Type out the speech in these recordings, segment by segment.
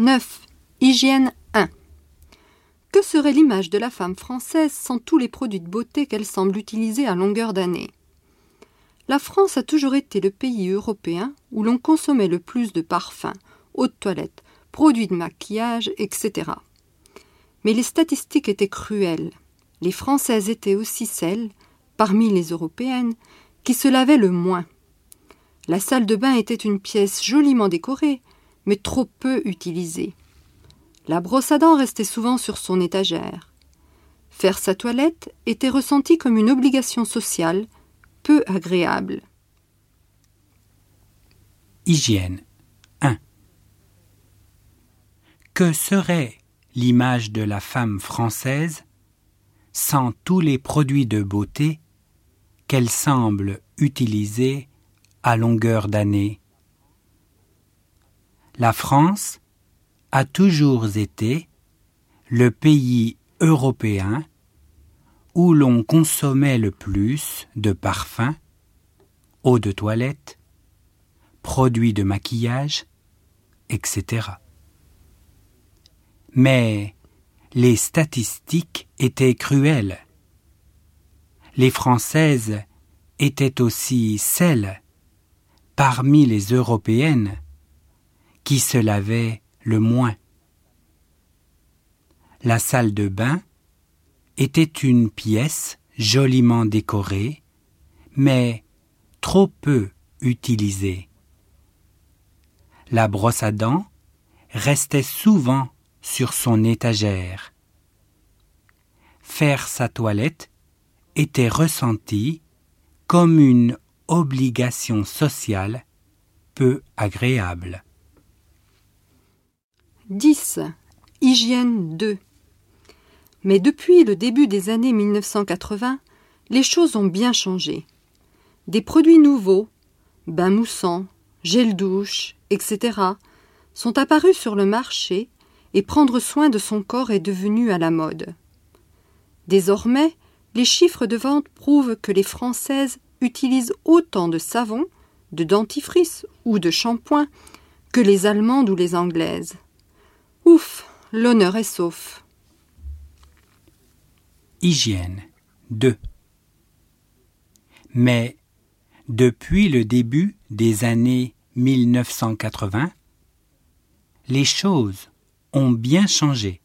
9. Hygiène 1. Que serait l'image de la femme française sans tous les produits de beauté qu'elle semble utiliser à longueur d'année? La France a toujours été le pays européen où l'on consommait le plus de parfums, eau de toilette, produits de maquillage, etc. Mais les statistiques étaient cruelles. Les Françaises étaient aussi celles, parmi les Européennes, qui se lavaient le moins. La salle de bain était une pièce joliment décorée, mais trop peu utilisée. La brosse à dents restait souvent sur son étagère. Faire sa toilette était ressenti comme une obligation sociale peu agréable. Hygiène 1. Que serait l'image de la femme française sans tous les produits de beauté qu'elle semble utiliser à longueur d'année? La France a toujours été le pays européen où l'on consommait le plus de parfums, eau de toilette, produits de maquillage, etc. Mais les statistiques étaient cruelles. Les Françaises étaient aussi celles, parmi les Européennes, qui se lavaient le moins. La salle de bain était une pièce joliment décorée, mais trop peu utilisée. La brosse à dents restait souvent sur son étagère. Faire sa toilette était ressenti comme une obligation sociale peu agréable. 10. Hygiène 2. Mais depuis le début des années 1980, les choses ont bien changé. Des produits nouveaux, bains moussants, gel douche, etc., sont apparus sur le marché et prendre soin de son corps est devenu à la mode. Désormais, les chiffres de vente prouvent que les Françaises utilisent autant de savon, de dentifrice ou de shampoing que les Allemandes ou les Anglaises. Ouf, l'honneur est sauf. Hygiène 2 Mais depuis le début des années 1980, les choses ont bien changé.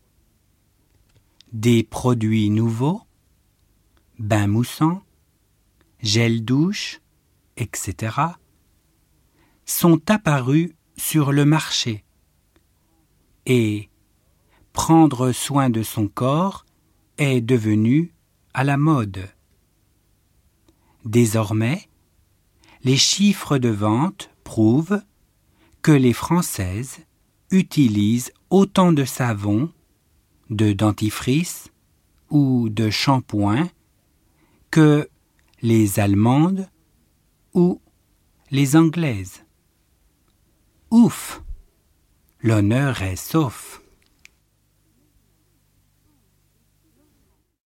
Des produits nouveaux, bains moussants, gel douche, etc., sont apparus sur le marché. Et prendre soin de son corps est devenu à la mode. Désormais, les chiffres de vente prouvent que les Françaises utilisent autant de savon, de dentifrice ou de shampoing que les Allemandes ou les Anglaises. Ouf L'honneur est sauf.